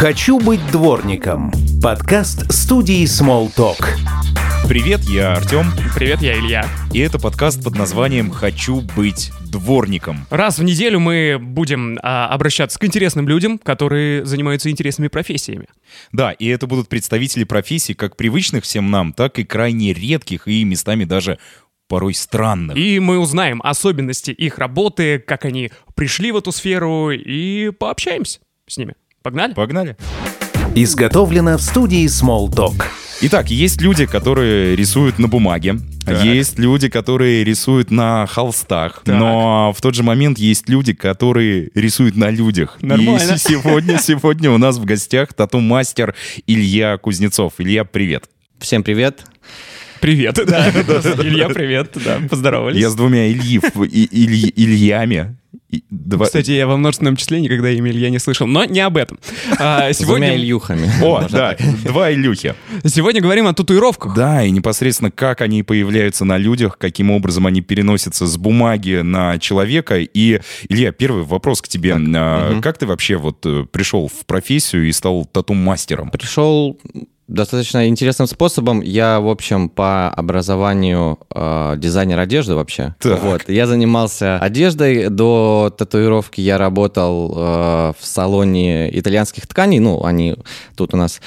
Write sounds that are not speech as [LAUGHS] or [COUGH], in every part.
«Хочу быть дворником» – подкаст студии Smalltalk. Привет, я Артем, Привет, я Илья. и это подкаст под названием «Хочу быть дворником». Раз в неделю мы будем а, обращаться к интересным людям, которые занимаются интересными профессиями. Да, и это будут представители профессий как привычных всем нам, так и крайне редких и местами даже порой странных. И мы узнаем особенности их работы, как они пришли в эту сферу, и пообщаемся с ними. Погнали? Погнали. Изготовлено в студии Smalltalk. Итак, есть люди, которые рисуют на бумаге, Так. есть люди, которые рисуют на холстах, Так. но в тот же момент есть люди, которые рисуют на людях. Нормально. И [LAUGHS] сегодня, сегодня у нас в гостях тату-мастер Илья Кузнецов. Илья, привет. Всем привет. Привет. Да. [LAUGHS] Илья, привет. Да, поздоровались. Я с двумя Ильи, и- Ильи- Ильями. И два- Кстати, я во множественном числе никогда имя Илья не слышал, но не об этом. А, С двумя Сегодня, Ильюхами. О, да, два Илюхи. сегодня говорим о татуировках. Да, и непосредственно как они появляются на людях, каким образом они переносятся с бумаги на человека. И, Илья, первый вопрос к тебе. А, Как ты вообще вот э, пришел в профессию и стал тату-мастером? Пришел достаточно интересным способом. Я, в общем, по образованию э, дизайнер одежды вообще. Так. Вот. Я занимался одеждой. До татуировки я работал э, в салоне итальянских тканей. Ну, они тут у нас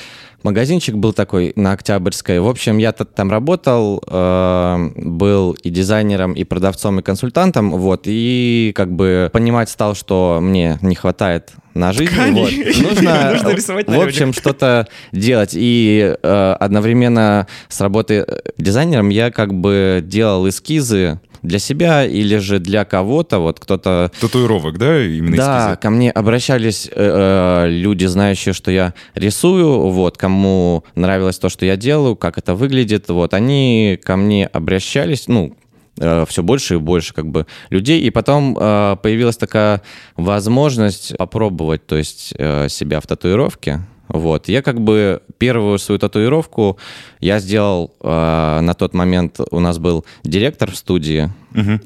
магазинчик был такой на Октябрьской. В общем, я там работал, э, был и дизайнером, и продавцом, и консультантом, вот, и как бы понимать стал, что мне не хватает на жизнь. Вот. [LAUGHS] Нужно, [LAUGHS] Нужно рисовать в общем, что-то делать. И э, одновременно с работой э, дизайнером я как бы делал эскизы для себя или же для кого-то. Вот кто-то Татуировок, да, именно да, эскизы? ко мне обращались э, э, люди, знающие, что я рисую, вот, кому нравилось то, что я делаю, как это выглядит, вот, они ко мне обращались, ну, все больше и больше как бы людей, и потом э, появилась такая возможность попробовать, то есть э, себя в татуировке, вот, я как бы первую свою татуировку я сделал э, на тот момент, у нас был директор в студии,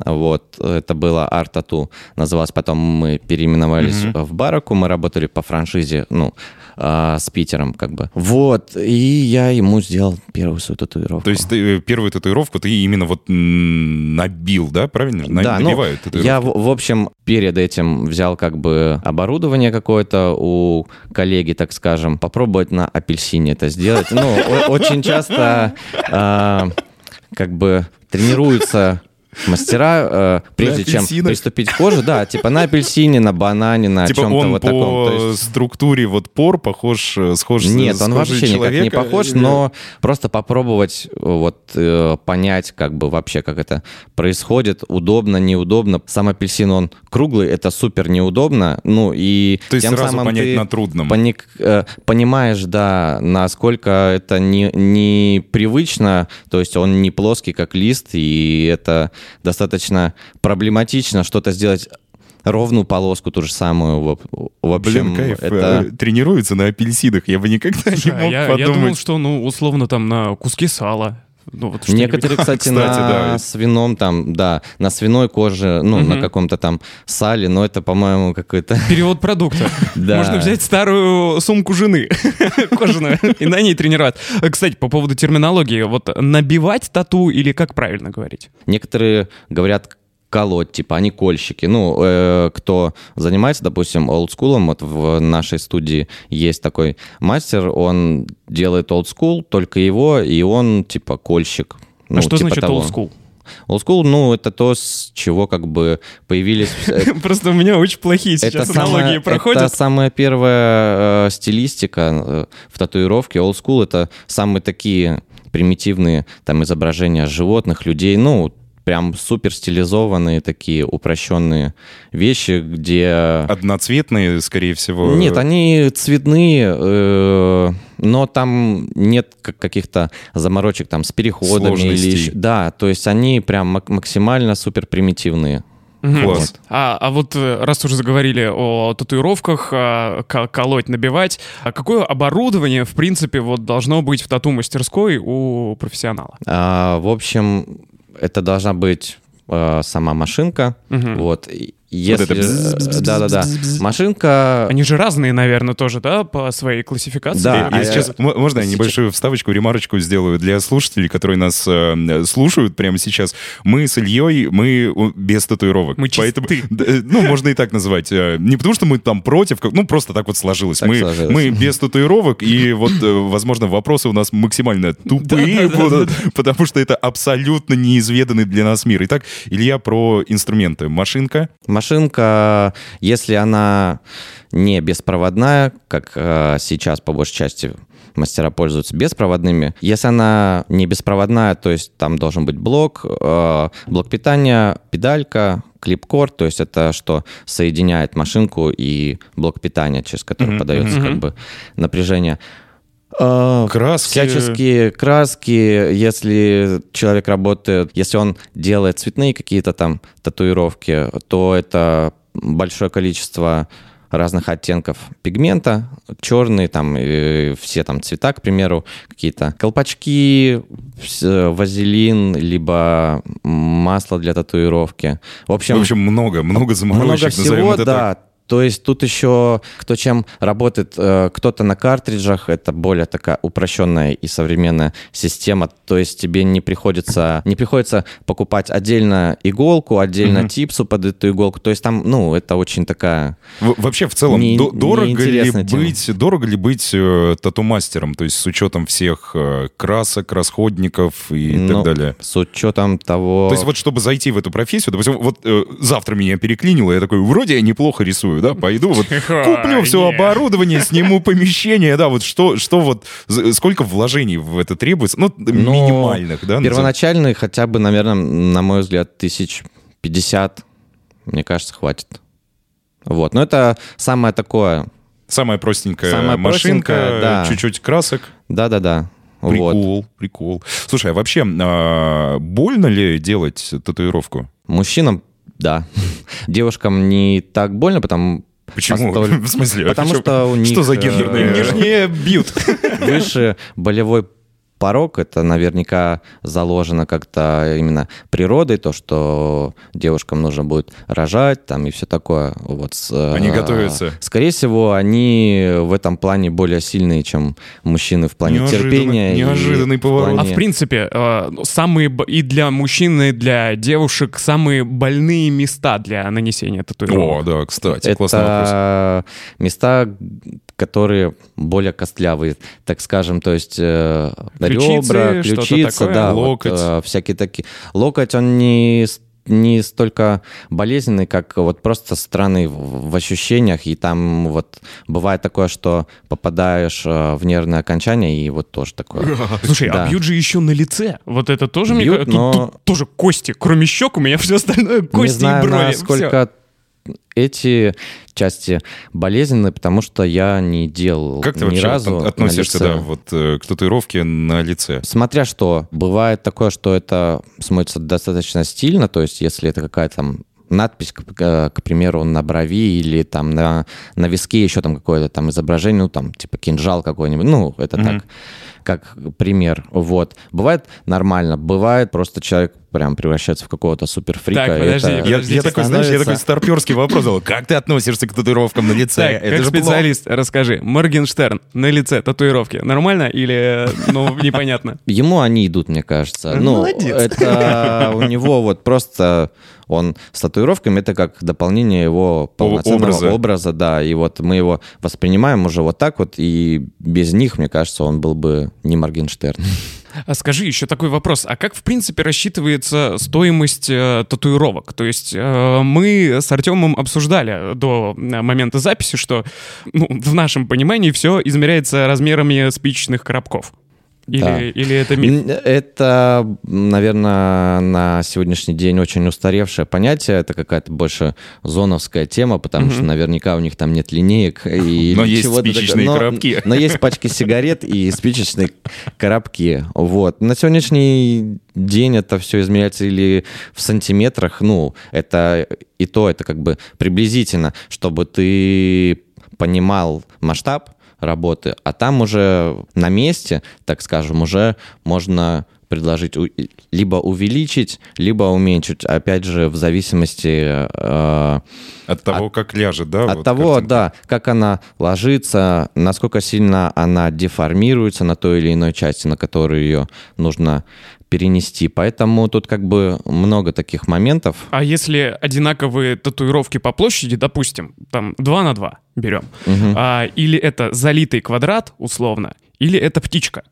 вот, это было Art Tattoo, называлось, потом мы переименовались в Бараку, мы работали по франшизе, ну, а, с Питером, как бы. Вот, и я ему сделал первую свою татуировку. То есть ты, э, первую татуировку ты именно вот набил, да, правильно? На- да, ну, набивают татуировки. я, в, в общем, перед этим взял как бы оборудование какое-то у коллеги, так скажем, попробовать на апельсине это сделать. Ну, очень часто а, как бы тренируются мастера, э, прежде чем приступить к коже, да, типа на апельсине, на банане, на Типа чем-то вот по таком. То есть- структуре вот пор похож, э, схож Нет, с он вообще никак не человека похож, или- но просто попробовать э, вот э, понять, как бы вообще, как это происходит, удобно, неудобно. Сам апельсин, он круглый, это супер неудобно, ну и То есть тем сразу самым понять ты на трудном. поник- э, понимаешь, да, насколько это не, непривычно, то есть он не плоский, как лист, и это достаточно проблематично что-то сделать ровную полоску ту же самую. В, общем, Блин, кайф. это... э, Тренируются на апельсинах. Я бы никогда не Слушай, а мог я, я подумать. думал, что, ну, условно, там на куски сала. Ну, вот. Некоторые, [LAUGHS] кстати, Кстати, на да. свином там, да, на свиной коже, ну, на Мгм. каком-то там сале, но это, по-моему, какой-то... [LAUGHS] Перевод продукта. [LAUGHS] Да. Можно взять старую сумку жены кожаную и на ней тренировать. Э, Кстати, по поводу терминологии. Вот набивать тату или как правильно говорить? Некоторые говорят колоть, типа, они кольщики. Ну, э, кто занимается, допустим, олдскулом, вот в нашей студии есть такой мастер, он делает олдскул, только его, и он, типа, кольщик. Ну, а что типа значит school? Олдскул, ну, это то, с чего как бы появились... [LAUGHS] Просто у меня очень плохие сейчас аналогии проходят. Это самая первая э, стилистика э, в татуировке. School — это самые такие примитивные там изображения животных, людей, ну, прям супер стилизованные такие упрощенные вещи, где... Одноцветные, скорее всего. Нет, они цветные, э, но там нет как- каких-то заморочек там с переходами или еще- Да, то есть они прям мак- максимально супер примитивные. Класс. А, а вот э, раз уже заговорили о татуировках, а, ко- колоть, набивать, а какое оборудование, в принципе, вот должно быть в тату-мастерской у профессионала? А, в общем, это должна быть э, сама машинка, Мгм. вот, и, Если... это Да-да-да. Машинка... Они же разные, наверное, тоже, да, по своей классификации? Да, Я а сейчас, м- можно я сейчас- небольшую вставочку, ремарочку сделаю для слушателей, которые нас э, слушают прямо сейчас. Мы с Ильей, мы без татуировок. Мы чисты. [LAUGHS] Поэтому, да, ну, можно и так назвать. Э, Не потому, что мы там против, ну, просто так вот сложилось. Так мы, сложилось. мы без татуировок, и вот, э, возможно, вопросы у нас максимально [LAUGHS] тупые будут, потому что это абсолютно неизведанный для нас мир. Итак, Илья, про инструменты. Машинка. Машинка, если она не беспроводная, как э, сейчас по большей части мастера пользуются беспроводными. Если она не беспроводная, то есть там должен быть блок, э, блок питания, педалька, клипкорд, то есть это что соединяет машинку и блок питания, через который Мгм, подается мгм. как бы напряжение. Э, Краски. Всяческие краски, если человек работает, если он делает цветные какие-то там татуировки, то это большое количество разных оттенков пигмента, черный, там, э, все там цвета, к примеру, какие-то колпачки, вс- вазелин, либо масло для татуировки. В общем, В общем, много, много много заморочек, назовем всего, это да. так. То есть тут еще кто чем работает, э, кто-то на картриджах, это более такая упрощенная и современная система. То есть тебе не приходится, не приходится покупать отдельно иголку, отдельно Мгм. типсу под эту иголку. То есть там, ну, это очень такая... Вообще, в целом, Не- до- дорого, ли тема. быть, дорого ли быть э, тату-мастером? То есть с учетом всех э, красок, расходников и ну, так далее. С учетом того... То есть вот чтобы зайти в эту профессию, допустим, вот э, завтра меня переклинило, я такой, вроде я неплохо рисую, да, пойду вот [LAUGHS] куплю все оборудование, сниму помещение, да, вот что, что вот, з- сколько вложений в это требуется, ну, Но минимальных, да? назовем? Первоначальный хотя бы, наверное, на мой взгляд, тысяч пятьдесят, мне кажется, хватит. Вот, но это самое такое, Самая простенькая Самая машинка, простенькая, да. чуть-чуть красок. да-да-да. Вот. Прикол, прикол. Слушай, а вообще а, больно ли делать татуировку? Мужчинам, да. [LAUGHS] Девушкам не так больно, потому Почему? Постоль- [LAUGHS] В смысле? Потому что у них, Что за э, гендерные? [LAUGHS] Нижние бьют. выше болевой порог, это наверняка заложено как-то именно природой, то, что девушкам нужно будет рожать там и все такое. Вот, с, э, Они готовятся. Скорее всего, они в этом плане более сильные, чем мужчины в плане Неожиданно- терпения. неожиданный в поворот. А плане- в принципе, э, ну, самые и для мужчин, и для девушек самые больные места для нанесения О, татуировок. да, кстати, классный вопрос. Это места, которые более костлявые, так скажем, то есть э, Ключицы, ребра, ключица, такое? да, вот, Локоть. э, всякие такие. Локоть, он не не столько болезненный, как вот просто странный в в ощущениях, и там вот бывает такое, что попадаешь э, в нервное окончание, и вот тоже такое. [LAUGHS] Слушай, Да. а бьют же еще на лице. Вот это тоже мне Бьют, кажется, тут- но- тут тоже кости. Кроме щек у меня все остальное не кости знаю, и брови. насколько эти части болезненны, потому что я не делал Как ты ни разу относишься, да, вот э, к татуировке на лице? Смотря что, бывает такое, что это смотрится достаточно стильно, то есть если это какая-то там надпись, к, к- к примеру, на брови или там на, на виске еще там какое-то там изображение, ну там типа кинжал какой-нибудь, ну это Мгм. так, как пример, вот. Бывает нормально, бывает просто человек прям превращается в какого-то суперфрика. Так, подожди, это я- Я, я такой, знаешь, я такой старперский вопрос задал. Как ты относишься к татуировкам на лице? Так, Это как же плохо. специалист, расскажи, Моргенштерн на лице татуировки нормально или, ну, [LAUGHS] непонятно? Ему они идут, мне кажется. Ну, это у него вот просто он с татуировками, это как дополнение его полноценного образа. образа. да. И вот мы его воспринимаем уже вот так вот, и без них, мне кажется, он был бы не Моргенштерн. А скажи еще такой вопрос, а как в принципе рассчитывается стоимость э, татуировок? То есть э, мы с Артемом обсуждали до э, момента записи, что ну, в нашем понимании все измеряется размерами спичечных коробков. Или, Да. или это миф? Это, наверное, на сегодняшний день очень устаревшее понятие. Это какая-то больше зоновская тема, потому что наверняка у них там нет линеек. И [LAUGHS] Но есть спичечные. Но- коробки. Но есть пачки сигарет и спичечные коробки. Вот. На сегодняшний день это все измеряется или в сантиметрах. Ну, это и то, это как бы приблизительно, чтобы ты понимал масштаб работы, а там уже на месте, так скажем, уже можно предложить либо увеличить, либо уменьшить. Опять же, в зависимости... Э, от того, от, как ляжет, да? От вот того, картинка. да, как она ложится, насколько сильно она деформируется на той или иной части, на которую ее нужно перенести. Поэтому тут как бы много таких моментов. А если одинаковые татуировки по площади, допустим, там 2 на 2 берем, угу. а, или это залитый квадрат, условно, или это птичка,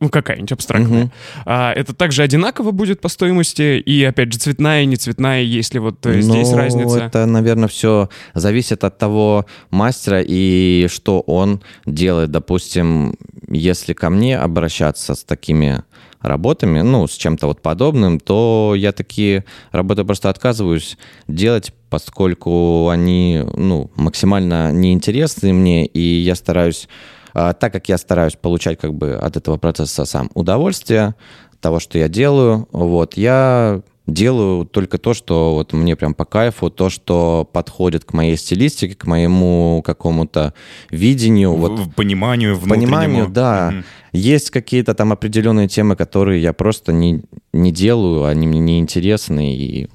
ну, какая-нибудь абстрактная. Угу. А, это также одинаково будет по стоимости, и, опять же, цветная не цветная, если вот э, здесь ну, разница? это, наверное, все зависит от того мастера и что он делает. Допустим, если ко мне обращаться с такими работами, ну, с чем-то вот подобным, то я такие работы просто отказываюсь делать, поскольку они, ну, максимально неинтересны мне, и я стараюсь а, так как я стараюсь получать как бы от этого процесса сам удовольствие, того, что я делаю, вот, я делаю только то, что вот мне прям по кайфу, то, что подходит к моей стилистике, к моему какому-то видению. В, вот, пониманию внутреннему. Пониманию, да. Угу. Есть какие-то там определенные темы, которые я просто не, не делаю, они мне не интересны, и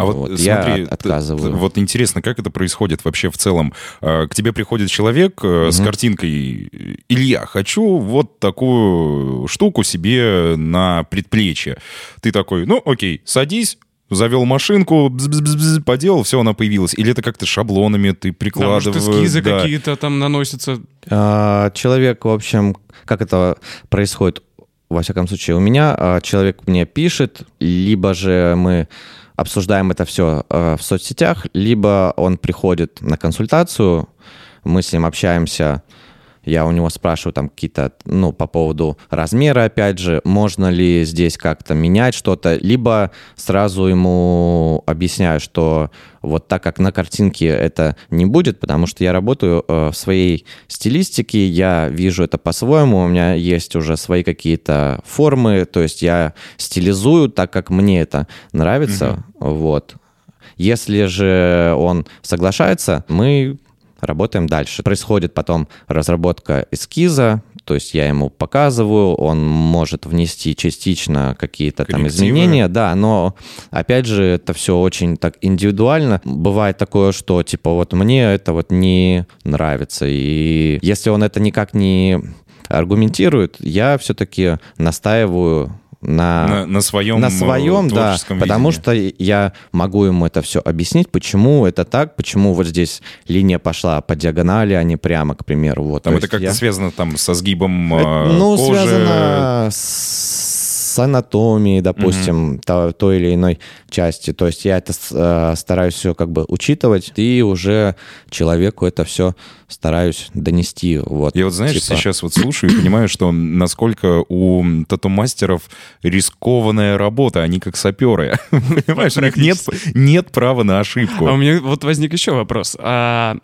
а вот, вот смотри, я отказываю. Вот интересно, как это происходит вообще в целом? А, к тебе приходит человек угу. с картинкой «Илья, хочу вот такую штуку себе на предплечье». Ты такой «Ну, окей, садись, завел машинку, бз -бз -бз, поделал, все, она появилась. Или это как-то шаблонами ты прикладываешь? Да, может, эскизы да. какие-то там наносятся? А, человек, в общем, как это происходит? Во всяком случае, у меня а, человек мне пишет, либо же мы обсуждаем это все э, в соцсетях, либо он приходит на консультацию, мы с ним общаемся, я у него спрашиваю там какие-то, ну, по поводу размера, опять же, можно ли здесь как-то менять что-то, либо сразу ему объясняю, что вот так как на картинке это не будет, потому что я работаю э, в своей стилистике, я вижу это по-своему, у меня есть уже свои какие-то формы, то есть я стилизую так, как мне это нравится, угу. вот. Если же он соглашается, мы работаем дальше. Происходит потом разработка эскиза, то есть я ему показываю, он может внести частично какие-то там изменения, да, но опять же это все очень так индивидуально. Бывает такое, что типа вот мне это вот не нравится, и если он это никак не аргументирует, я все-таки настаиваю на, на, на своем, на своем да, видении. потому что я могу ему это все объяснить, почему это так, почему вот здесь линия пошла по диагонали, а не прямо, к примеру. Вот, там это как-то я... связано там со сгибом это, ну, кожи? связано с анатомией, допустим, угу. то, той или иной части. То есть я это э, стараюсь все как бы учитывать, и уже человеку это все стараюсь донести. Вот, Я вот, знаешь, типа... сейчас вот слушаю и понимаю, что насколько у тату-мастеров рискованная работа, они как саперы. [LAUGHS] Понимаешь, у них нет, нет права на ошибку. А у меня вот возник еще вопрос. А,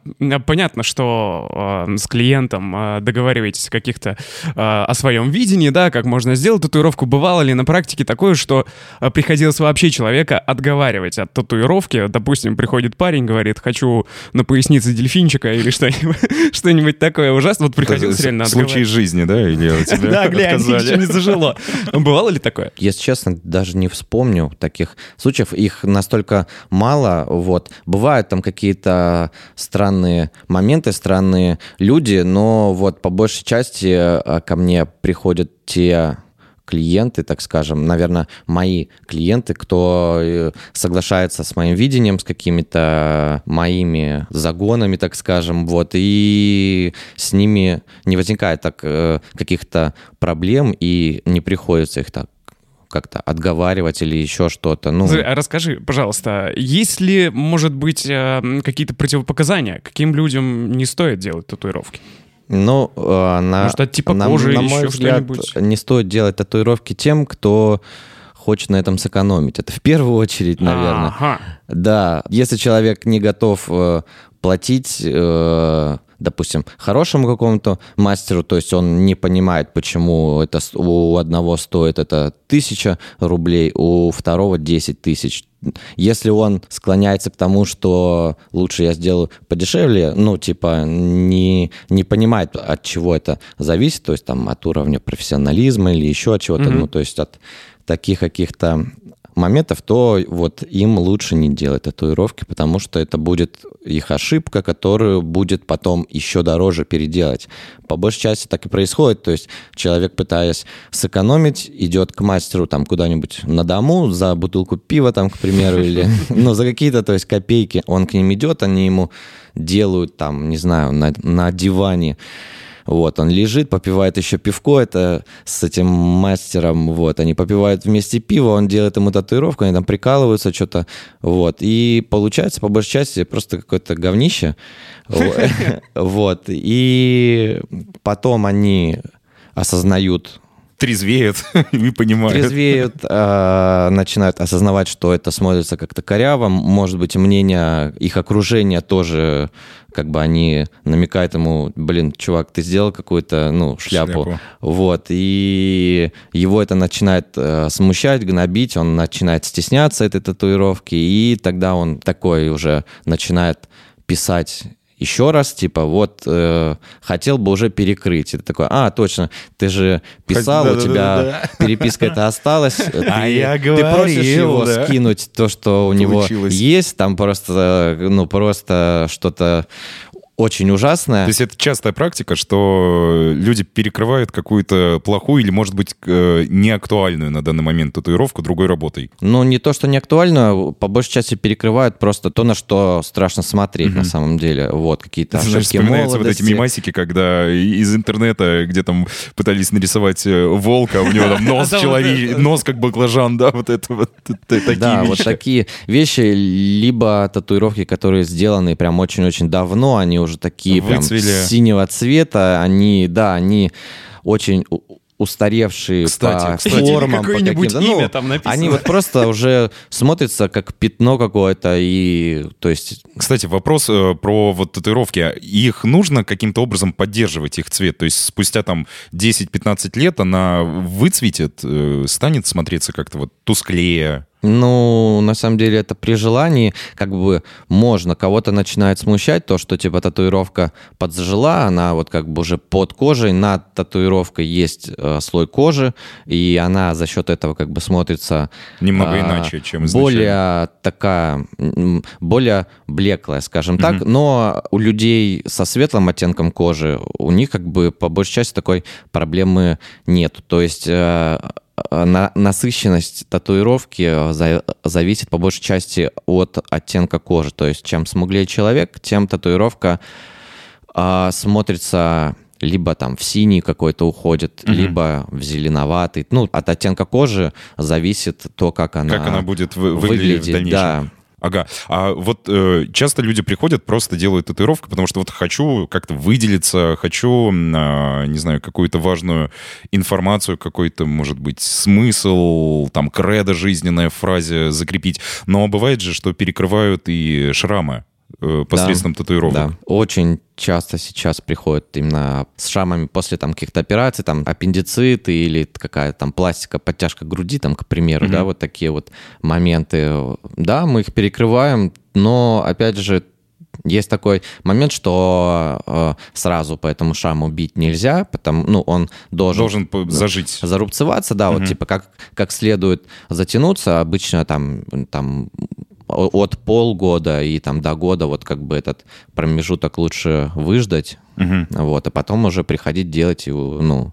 понятно, что а, с клиентом а, договариваетесь каких-то а, о своем видении, да, как можно сделать татуировку. Бывало ли на практике такое, что а, приходилось вообще человека отговаривать от татуировки? Допустим, приходит парень, говорит, хочу на пояснице дельфинчика или что-нибудь [LAUGHS] что-нибудь такое ужасное. Вот приходилось реально Случай жизни, да? Или у тебя [LAUGHS] Да, глянь, ничего не зажило. Бывало ли такое? Если честно, даже не вспомню таких случаев. Их настолько мало. Вот. Бывают там какие-то странные моменты, странные люди, но вот по большей части э, ко мне приходят те клиенты, так скажем, наверное, мои клиенты, кто э, соглашается с моим видением, с какими-то моими загонами, так скажем, вот, и с ними не возникает так э, каких-то проблем, и не приходится их так как-то отговаривать или еще что-то. Ну... Расскажи, пожалуйста, есть ли, может быть, э, какие-то противопоказания? Каким людям не стоит делать татуировки? Ну, э, на, Может, от типа на, кожи на или мой взгляд, не стоит делать татуировки тем, кто хочет на этом сэкономить. Это в первую очередь, наверное. Ага. Да, если человек не готов э, платить, э, допустим, хорошему какому-то мастеру, то есть он не понимает, почему это у одного стоит это тысяча рублей, у второго 10 тысяч, если он склоняется к тому, что лучше я сделаю подешевле, ну, типа, не, не понимает, от чего это зависит, то есть там от уровня профессионализма или еще от чего-то, mm-hmm. ну, то есть от таких каких-то моментов, то вот им лучше не делать татуировки, потому что это будет их ошибка, которую будет потом еще дороже переделать. По большей части так и происходит, то есть человек, пытаясь сэкономить, идет к мастеру там куда-нибудь на дому за бутылку пива там, к примеру, или [LAUGHS] ну, за какие-то, то есть копейки, он к ним идет, они ему делают там, не знаю, на, на диване вот, он лежит, попивает еще пивко, это с этим мастером, вот, они попивают вместе пиво, он делает ему татуировку, они там прикалываются, что-то, вот, и получается, по большей части, просто какое-то говнище, вот, [LAUGHS] [LAUGHS] и потом они осознают трезвеют [LAUGHS] и понимают. Трезвеют, э, начинают осознавать, что это смотрится как-то коряво. Может быть, мнение их окружения тоже, как бы они намекают ему, блин, чувак, ты сделал какую-то, ну, шляпу. шляпу. Вот, и его это начинает э, смущать, гнобить, он начинает стесняться этой татуировки, и тогда он такой уже начинает писать еще раз, типа, вот, э, хотел бы уже перекрыть. И ты такой, а, точно, ты же писал, да, у тебя да, да, переписка это осталась. А ты, я говорил, Ты просишь его да. скинуть то, что у него есть, там просто, ну, просто что-то очень ужасная. То есть это частая практика, что люди перекрывают какую-то плохую или, может быть, э, неактуальную на данный момент татуировку другой работой? Ну, не то, что неактуальную, по большей части перекрывают просто то, на что страшно смотреть mm-hmm. на самом деле. Вот, какие-то ошибки Знаешь, вспоминаются молодости. вот эти мимасики, когда из интернета, где там пытались нарисовать э, волка, у него там [LAUGHS] нос человек, нос как баклажан, да, вот это вот такие Да, вот такие вещи, либо татуировки, которые сделаны прям очень-очень давно, они уже такие Выцвели. прям синего цвета. Они, да, они очень устаревшие кстати, по кстати, формам, по каким-то. Ну, там написано. Они вот просто уже смотрятся как пятно какое-то и, то есть. Кстати, вопрос э, про вот татуировки. Их нужно каким-то образом поддерживать их цвет? То есть спустя там 10-15 лет она выцветит, э, станет смотреться как-то вот тусклее? Ну, на самом деле, это при желании, как бы можно. Кого-то начинает смущать то, что типа татуировка подзажила, она вот как бы уже под кожей, над татуировкой есть э, слой кожи, и она за счет этого как бы смотрится... Немного э, иначе, чем изначально. Более такая, более блеклая, скажем так, но у людей со светлым оттенком кожи, у них как бы по большей части такой проблемы нет. То есть... Э, на, насыщенность татуировки э, за, зависит по большей части от оттенка кожи. То есть чем смуглее человек, тем татуировка а, смотрится либо там в синий какой-то уходит, угу. либо в зеленоватый. Ну, от оттенка кожи зависит то, как она, как она будет выглядеть, выглядеть в дальнейшем. Да. Ага. А вот э, часто люди приходят, просто делают татуировку, потому что вот хочу как-то выделиться, хочу, э, не знаю, какую-то важную информацию, какой-то, может быть, смысл, там, кредо жизненная фразе закрепить. Но бывает же, что перекрывают и шрамы. Э, посредством да, татуировок. Да, очень часто сейчас приходят именно с шрамами после там каких-то операций, там аппендицит или какая-то там пластика, подтяжка груди, там, к примеру, mm-hmm. да, вот такие вот моменты. Да, мы их перекрываем, но, опять же, есть такой момент, что э, сразу по этому шраму бить нельзя, потому, ну, он должен... Должен зажить. Зарубцеваться, да, угу. вот типа как, как следует затянуться. Обычно там, там от полгода и там до года вот как бы этот промежуток лучше выждать, угу. вот, а потом уже приходить делать, ну,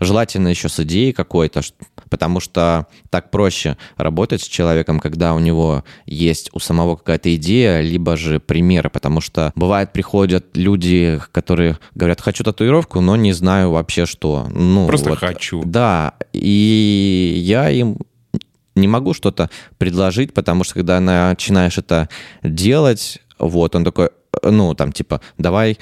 желательно еще с идеей какой-то, потому что так проще работать с человеком, когда у него есть у самого какая-то идея, либо же примеры, потому что бывает приходят люди, которые говорят, хочу татуировку, но не знаю вообще что. Ну, Просто вот, хочу. Да, и я им не могу что-то предложить, потому что когда начинаешь это делать, вот, он такой, ну, там, типа, давай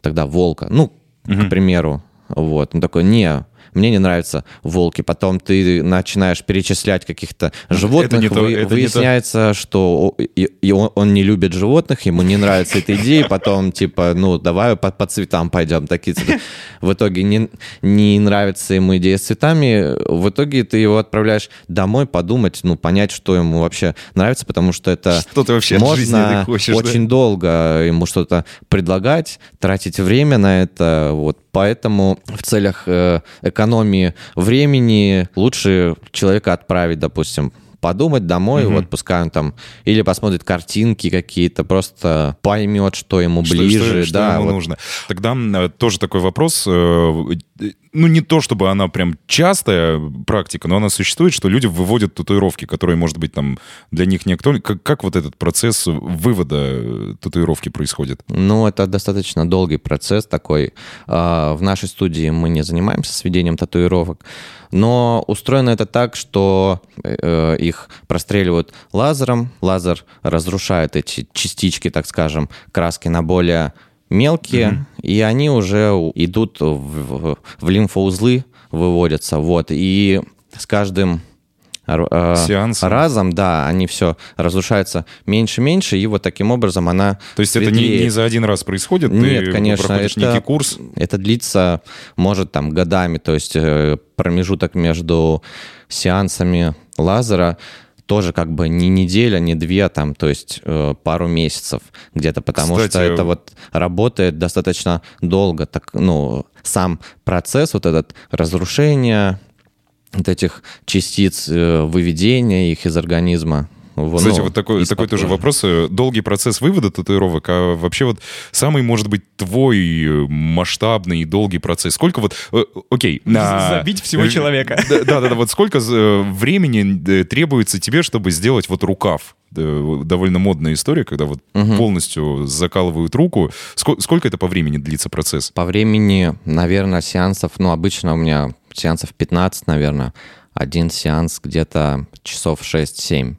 тогда волка, ну, угу. к примеру, вот, он такой, не, мне не нравятся волки. Потом ты начинаешь перечислять каких-то животных, это вы, то, это выясняется, что и, он, он не любит животных, ему не нравится эта идея, потом типа, ну, давай по, по цветам пойдем. Такие цветы. В итоге не, не нравится ему идея с цветами, в итоге ты его отправляешь домой подумать, ну, понять, что ему вообще нравится, потому что это что ты вообще можно хочешь, очень да? долго ему что-то предлагать, тратить время на это, вот, поэтому в целях э, экономии времени лучше человека отправить, допустим, подумать домой, угу. вот пускай он там или посмотрит картинки какие-то, просто поймет, что ему ближе. Что, что, да, ему вот. нужно. Тогда э, тоже такой вопрос. Э, ну, не то, чтобы она прям частая практика, но она существует, что люди выводят татуировки, которые, может быть, там для них не актуальны. Как, как вот этот процесс вывода э, татуировки происходит? Ну, это достаточно долгий процесс такой. А, в нашей студии мы не занимаемся сведением татуировок, но устроено это так, что э, их простреливают лазером, лазер разрушает эти частички, так скажем, краски на более мелкие, угу. и они уже идут в, в, лимфоузлы, выводятся, вот, и с каждым э, Сеансом. разом, да, они все разрушаются меньше-меньше, и вот таким образом она То есть светлеет. это не, не за один раз происходит? Нет, Ты конечно. это, некий курс? Это длится, может, там, годами, то есть э, промежуток между сеансами лазера тоже как бы не неделя, не две, там, то есть э, пару месяцев где-то, потому Кстати, что это вот работает достаточно долго, так, ну, сам процесс вот этот разрушения вот этих частиц, э, выведения их из организма, кстати, ну, вот такой, такой тоже вопрос. Э, долгий процесс вывода татуировок, а вообще вот самый, может быть, твой э, масштабный и долгий процесс. Сколько вот... Э, окей. На... Забить всего человека. Да-да-да, вот сколько времени требуется тебе, чтобы сделать вот рукав? довольно модная история, когда вот угу. полностью закалывают руку. Сколько, сколько это по времени длится процесс? По времени, наверное, сеансов, ну, обычно у меня сеансов 15, наверное. Один сеанс где-то часов 6-7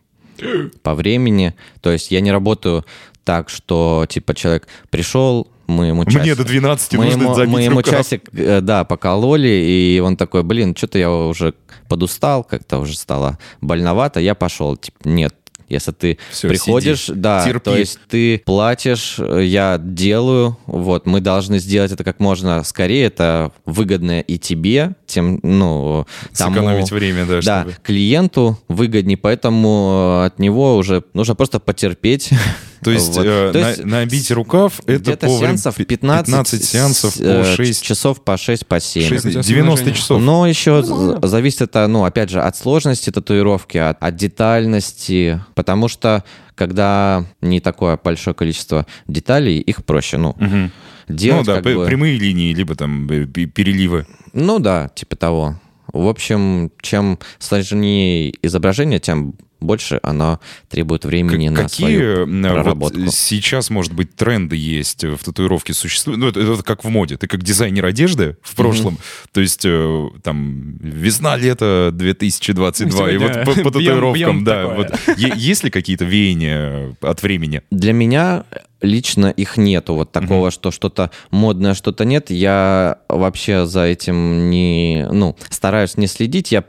по времени. То есть я не работаю так, что типа человек пришел, мы ему часик... Мне до 12 мы нужно ему, забить Мы ему рукав. часик, э, да, покололи, и он такой, блин, что-то я уже подустал, как-то уже стало больновато, я пошел. Типа, нет, если ты Все, приходишь, сиди, да, терпи. то есть ты платишь, я делаю, вот, мы должны сделать это как можно скорее, это выгодно и тебе, тем, ну, тому, сэкономить время, да, да, чтобы... клиенту выгоднее, поэтому от него уже нужно просто потерпеть. [LAUGHS] То есть, вот. э, То есть на, набить рукав это по сеансов 15, 15 сеансов по 6 э, часов по 6 по 7. 6, 90 часов. Но еще ну, зависит это, ну, опять же, от сложности татуировки, от, от детальности, потому что когда не такое большое количество деталей, их проще, ну, угу. делать Ну да, как бы... прямые линии, либо там э, переливы. Ну да, типа того. В общем, чем сложнее изображение, тем больше оно требует времени как, на какие свою проработку. Вот сейчас, может быть, тренды есть в татуировке существуют? Ну, это, это как в моде. Ты как дизайнер одежды в прошлом, mm-hmm. то есть э, там весна-лето 2022, и вот по, по татуировкам, бьем, бьем да. Вот, есть ли какие-то веяния от времени? Для меня лично их нету. Вот такого, mm-hmm. что что-то модное, что-то нет. Я вообще за этим не, ну, стараюсь не следить. Я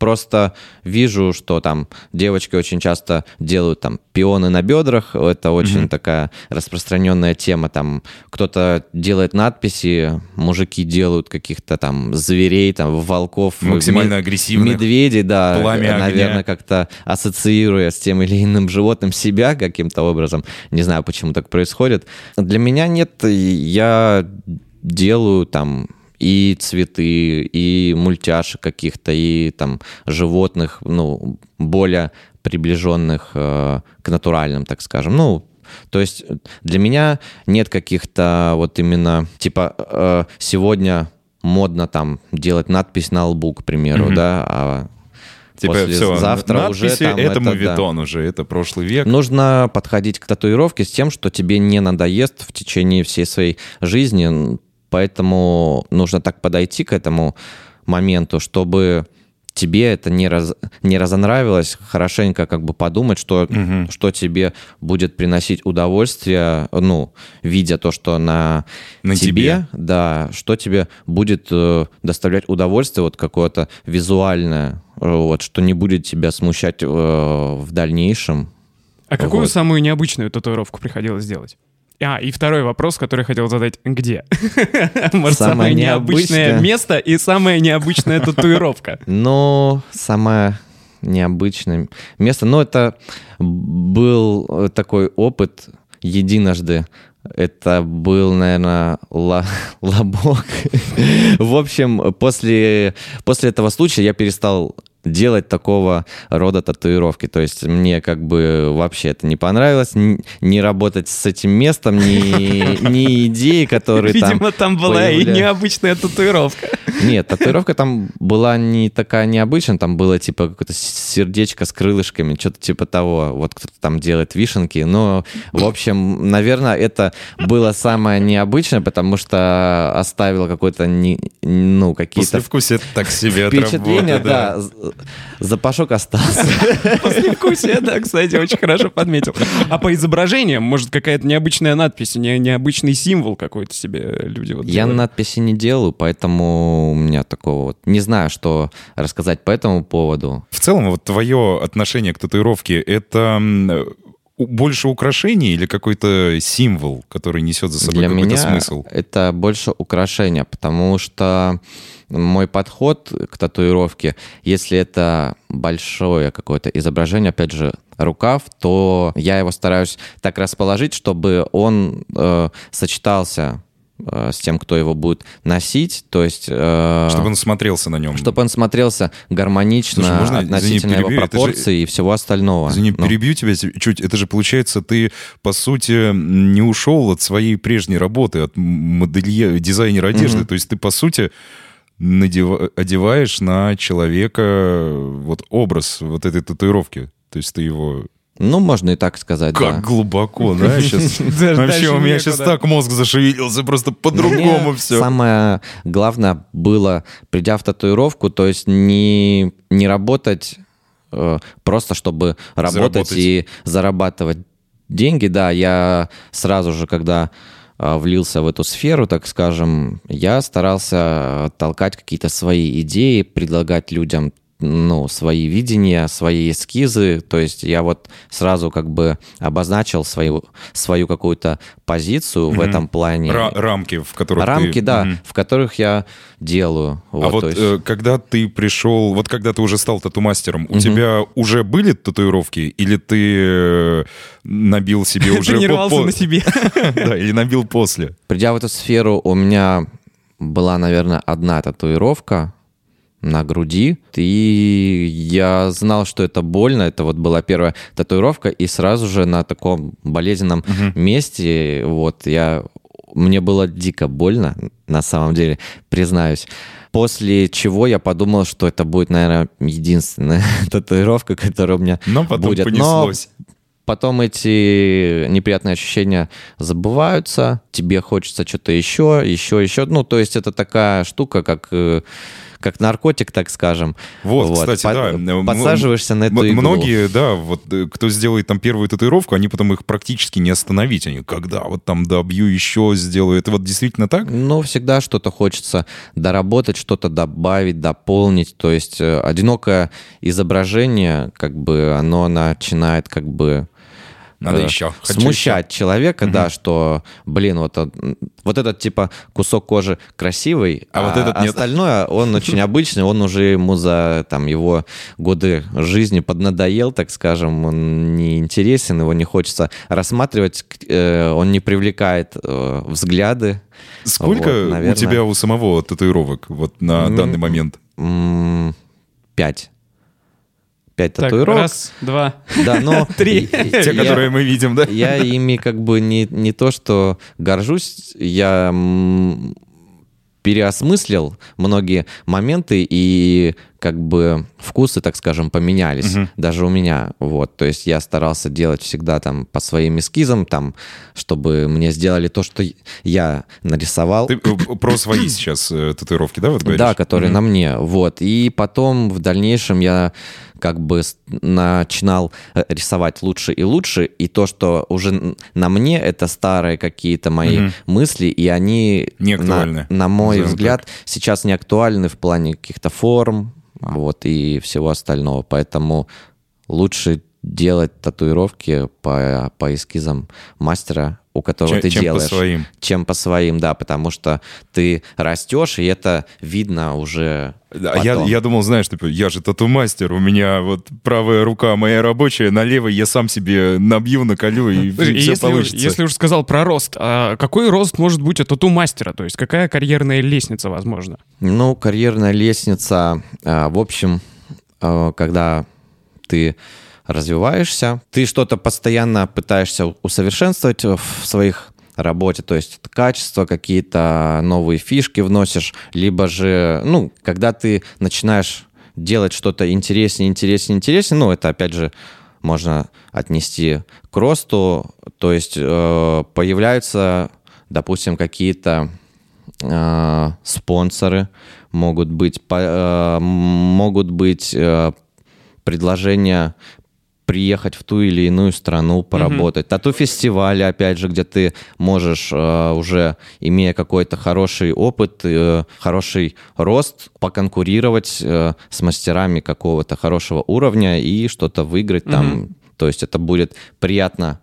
просто вижу, что там девочки очень часто делают там пионы на бедрах, это очень mm-hmm. такая распространенная тема, там кто-то делает надписи, мужики делают каких-то там зверей, там волков, максимально агрессивных, медведей, да, пламя наверное, огня. как-то ассоциируя с тем или иным животным себя каким-то образом, не знаю, почему так происходит. Для меня нет, я делаю там и цветы, и мультяшек каких-то, и там животных, ну, более приближенных э, к натуральным, так скажем. Ну, то есть для меня нет каких-то вот именно, типа, э, сегодня модно там делать надпись на лбу, к примеру, mm-hmm. да, а Типа После все, завтра уже там это, это мувитон да. уже, это прошлый век. Нужно подходить к татуировке с тем, что тебе не надоест в течение всей своей жизни Поэтому нужно так подойти к этому моменту, чтобы тебе это не, раз, не разонравилось, хорошенько как бы подумать, что, угу. что тебе будет приносить удовольствие, ну, видя то, что на, на тебе, тебе, да, что тебе будет э, доставлять удовольствие, вот какое-то визуальное, вот, что не будет тебя смущать э, в дальнейшем. А какую вот. самую необычную татуировку приходилось сделать? А, и второй вопрос, который хотел задать. Где? [LAUGHS] Может, самое необычное место и самая необычная [LAUGHS] татуировка? Ну, самое необычное место. Ну, это был такой опыт единожды. Это был, наверное, лобок. [LAUGHS] В общем, после, после этого случая я перестал делать такого рода татуировки. То есть мне как бы вообще это не понравилось, не работать с этим местом, ни, [LAUGHS] ни идеи, которые Видимо, там там была появля... и необычная татуировка. Нет, татуировка там была не такая необычная, там было типа какое-то сердечко с крылышками, что-то типа того. Вот кто-то там делает вишенки. Но, в общем, наверное, это было самое необычное, потому что оставило какой-то, не, ну, какие-то... Послевкусие так себе Впечатление, да. Запашок остался. [LAUGHS] Послевкусие, да, кстати, очень хорошо подметил. А по изображениям, может, какая-то необычная надпись, не, необычный символ какой-то себе люди вот Я надписи не делаю, поэтому у меня такого вот... Не знаю, что рассказать по этому поводу. В целом, вот твое отношение к татуировке — это больше украшение или какой-то символ, который несет за собой какой-то смысл? это больше украшение, потому что мой подход к татуировке, если это большое какое-то изображение, опять же, рукав, то я его стараюсь так расположить, чтобы он э, сочетался Э, с тем, кто его будет носить, то есть... Э, чтобы он смотрелся на нем. Чтобы он смотрелся гармонично Слушай, можно, относительно извини, его пропорций же, и всего остального. Извини, ну. перебью тебя чуть. Это же получается, ты, по сути, не ушел от своей прежней работы, от моделье, дизайнера одежды. Mm-hmm. То есть ты, по сути, надев... одеваешь на человека вот образ вот этой татуировки. То есть ты его ну, можно и так сказать, Как да. глубоко, [LAUGHS] да, сейчас? Вообще, у меня сейчас так мозг зашевелился, просто по-другому все. Самое главное было, придя в татуировку, то есть не, не работать э, просто, чтобы работать и зарабатывать деньги. Да, я сразу же, когда влился в эту сферу, так скажем, я старался толкать какие-то свои идеи, предлагать людям ну, свои видения, свои эскизы. То есть я вот сразу как бы обозначил свою, свою какую-то позицию mm-hmm. в этом плане. Ра- рамки, в которых Рамки, ты... да, mm-hmm. в которых я делаю. Вот, а вот есть... э, когда ты пришел, вот когда ты уже стал тату-мастером, у mm-hmm. тебя уже были татуировки или ты э, набил себе [LAUGHS] уже... Тренировался на себе. [LAUGHS] Да, или набил после? Придя в эту сферу, у меня была, наверное, одна татуировка, на груди. И я знал, что это больно. Это вот была первая татуировка. И сразу же на таком болезненном угу. месте вот я... Мне было дико больно, на самом деле, признаюсь. После чего я подумал, что это будет, наверное, единственная [LAUGHS] татуировка, которая у меня Но потом будет. Понеслось. Но потом эти неприятные ощущения забываются, тебе хочется что-то еще, еще, еще. Ну, то есть это такая штука, как э, как наркотик, так скажем. Вот, вот. кстати, Под, да. Подсаживаешься на эту иглу. Многие, да, вот э, кто сделает там первую татуировку, они потом их практически не остановить. Они, когда вот там добью еще, сделаю. Это вот действительно так? Ну, всегда что-то хочется доработать, что-то добавить, дополнить. То есть э, одинокое изображение, как бы, оно начинает как бы надо э, еще. Хочу смущать еще. человека, угу. да, что, блин, вот, вот этот типа кусок кожи красивый, а, а вот этот нет. остальное, он очень [LAUGHS] обычный, он уже ему за там его годы жизни поднадоел, так скажем, он не интересен, его не хочется рассматривать, э, он не привлекает э, взгляды. Сколько вот, наверное, у тебя у самого татуировок вот на данный момент? Пять пять так, татуировок. Раз, два, да, но [LAUGHS] три. Те, которые мы видим, да? Я ими как бы не, не то, что горжусь, я переосмыслил многие моменты и как бы вкусы, так скажем, поменялись. Угу. Даже у меня. Вот. То есть я старался делать всегда там по своим эскизам, там, чтобы мне сделали то, что я нарисовал. Ты э, про [COUGHS] свои сейчас э, татуировки, да, вот говоришь? Да, которые угу. на мне. Вот. И потом в дальнейшем я как бы начинал э, рисовать лучше и лучше, и то, что уже на мне, это старые какие-то мои угу. мысли, и они, не актуальны. на, на мой взгляд, так. сейчас не актуальны в плане каких-то форм, вот, и всего остального. Поэтому лучше делать татуировки по, по эскизам мастера, у которого чем, ты чем делаешь. Чем по своим. Чем по своим, да, потому что ты растешь, и это видно уже а я, я думал, знаешь, типа, я же тату-мастер, у меня вот правая рука моя рабочая, на левой я сам себе набью, наколю, и [LAUGHS] все если, получится. Если уж сказал про рост, а какой рост может быть у тату-мастера? То есть какая карьерная лестница возможна? Ну, карьерная лестница, а, в общем, а, когда ты развиваешься, ты что-то постоянно пытаешься усовершенствовать в своих работе, то есть качество, какие-то новые фишки вносишь, либо же, ну, когда ты начинаешь делать что-то интереснее, интереснее, интереснее, ну, это, опять же, можно отнести к росту, то есть э, появляются, допустим, какие-то э, спонсоры, могут быть, по, э, могут быть э, предложения приехать в ту или иную страну, поработать. Mm-hmm. Тату-фестивали, опять же, где ты можешь э, уже, имея какой-то хороший опыт, э, хороший рост, поконкурировать э, с мастерами какого-то хорошего уровня и что-то выиграть mm-hmm. там. То есть это будет приятно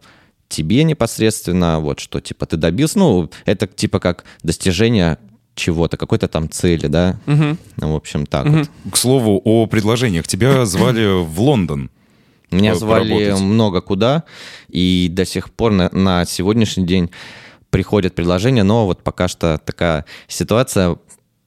тебе непосредственно, вот что, типа, ты добился, ну, это типа как достижение чего-то, какой-то там цели, да? Угу. Ну, в общем, так угу. вот. К слову, о предложениях. Тебя звали в Лондон. Меня звали поработать. много куда, и до сих пор на, на сегодняшний день приходят предложения, но вот пока что такая ситуация,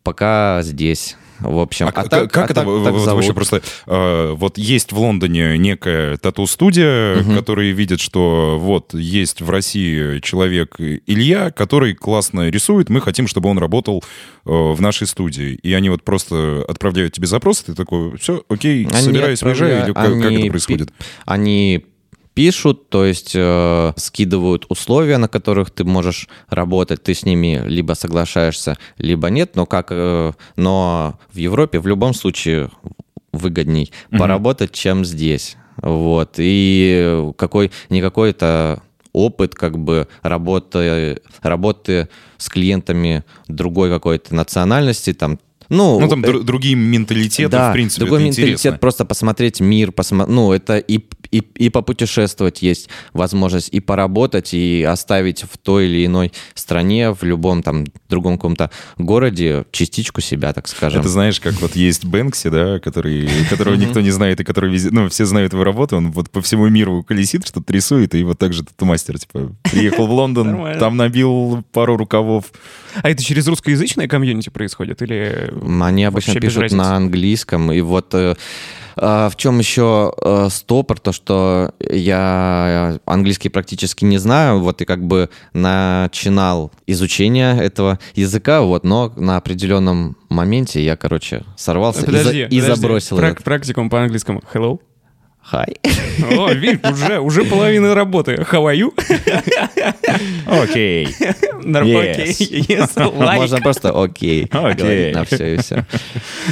пока здесь. В общем, а, а так, как а это так, вот, так вообще просто? Э, вот есть в Лондоне некая тату-студия, угу. которые видят, что вот есть в России человек Илья, который классно рисует, мы хотим, чтобы он работал э, в нашей студии. И они вот просто отправляют тебе запрос, ты такой, все, окей, они собираюсь, уезжаю, или как, как это происходит? Они пишут, то есть э, скидывают условия, на которых ты можешь работать, ты с ними либо соглашаешься, либо нет, но как, э, но в Европе в любом случае выгодней mm-hmm. поработать, чем здесь, вот, и какой не какой-то опыт как бы работы, работы с клиентами другой какой-то национальности, там ну, ну там э, другие менталитеты, да, в принципе, другой это менталитет, интересно. просто посмотреть мир, посмо... ну, это и, и, и попутешествовать есть возможность, и поработать, и оставить в той или иной стране, в любом там другом каком-то городе частичку себя, так скажем. Это знаешь, как вот есть Бэнкси, да, который, которого никто не знает, и который везде, ну, все знают его работу, он вот по всему миру колесит, что-то рисует, и вот так же мастер, типа, приехал в Лондон, там набил пару рукавов. А это через русскоязычное комьюнити происходит, или они обычно пишут на английском. И вот э, а, в чем еще э, стопор, то что я английский практически не знаю, вот и как бы начинал изучение этого языка, вот, но на определенном моменте я, короче, сорвался подожди, и, за, и забросил. Прак- практикум по английскому. Hello? Hi. О, видишь, уже, уже половина работы. You? Окей. Окей. Можно просто окей. Окей. На все и все.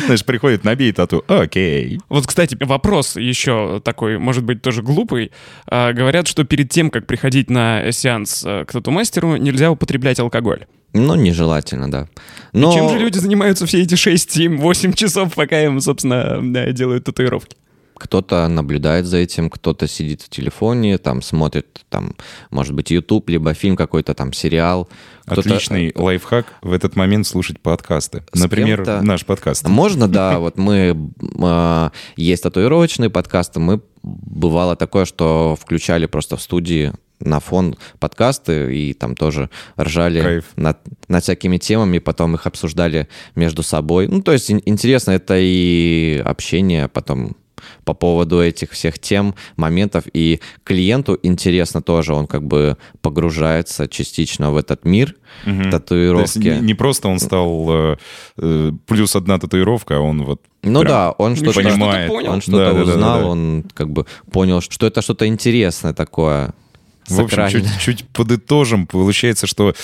Знаешь, приходит, набей тату. Окей. Вот, кстати, вопрос еще такой, может быть, тоже глупый. А, говорят, что перед тем, как приходить на сеанс э, к тату-мастеру, нельзя употреблять алкоголь. Ну, нежелательно, да. Но... И чем же люди занимаются все эти 6, 7, 8 часов, пока им, собственно, делают татуировки? Кто-то наблюдает за этим, кто-то сидит в телефоне, там смотрит, там, может быть, YouTube, либо фильм какой-то, там, сериал. Отличный э, лайфхак в этот момент слушать подкасты. Например, наш подкаст. Можно, да. [LAUGHS] Вот мы... А, есть татуировочные подкасты. Мы... Бывало такое, что включали просто в студии на фон подкасты и там тоже ржали Кайф. над, над всякими темами, потом их обсуждали между собой. Ну, то есть интересно, это и общение, потом по поводу этих всех тем, моментов. И клиенту интересно тоже, он как бы погружается частично в этот мир угу. татуировки. не, не просто он стал э, э, плюс одна татуировка, а он вот ну да, он что-то понимает, что он что-то да, узнал, да, да, да. он как бы понял, что это что-то интересное такое. В общем, чуть, чуть подытожим, получается, что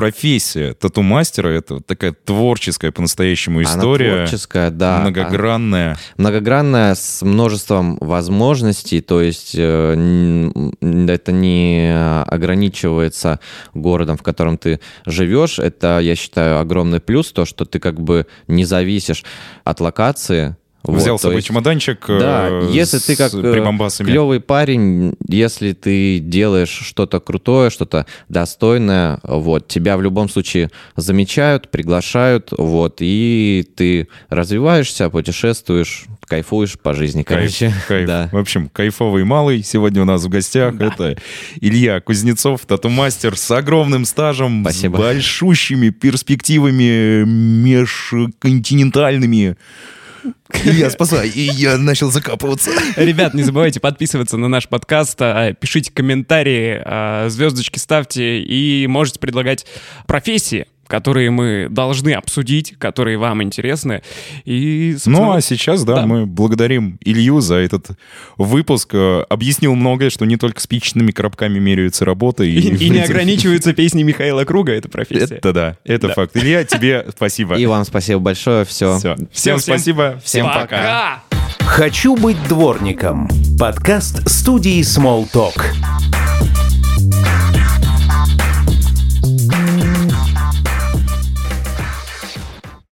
профессия тату-мастера — это такая творческая по-настоящему история. Она творческая, да. Многогранная. Многогранная с множеством возможностей, то есть э, это не ограничивается городом, в котором ты живешь. Это, я считаю, огромный плюс, то, что ты как бы не зависишь от локации, Взял с собой есть, чемоданчик Да, э, если ты как э, клевый парень, если ты делаешь что-то крутое, что-то достойное, вот, тебя в любом случае замечают, приглашают, вот, и ты развиваешься, путешествуешь, кайфуешь по жизни, кайф, короче. [LAUGHS] Кайф. Да. В общем, кайфовый малый сегодня у нас в гостях. Да. Это Илья Кузнецов, тату-мастер с огромным стажем, Спасибо. с большущими перспективами межконтинентальными. Я спасай, и я начал закапываться. Ребят, не забывайте подписываться на наш подкаст, а, пишите комментарии, а, звездочки ставьте и можете предлагать профессии, которые мы должны обсудить, которые вам интересны. И, ну, а сейчас, да, да, мы благодарим Илью за этот выпуск. Э, объяснил многое, что не только спичечными коробками меряются работы. И, и, и не ограничиваются песни Михаила Круга, это профессия. Это да, это да. факт. Илья, тебе спасибо. И вам спасибо большое. Все. Все. Всем, всем спасибо. Всем пока. пока. Хочу быть дворником. Подкаст студии Small Talk.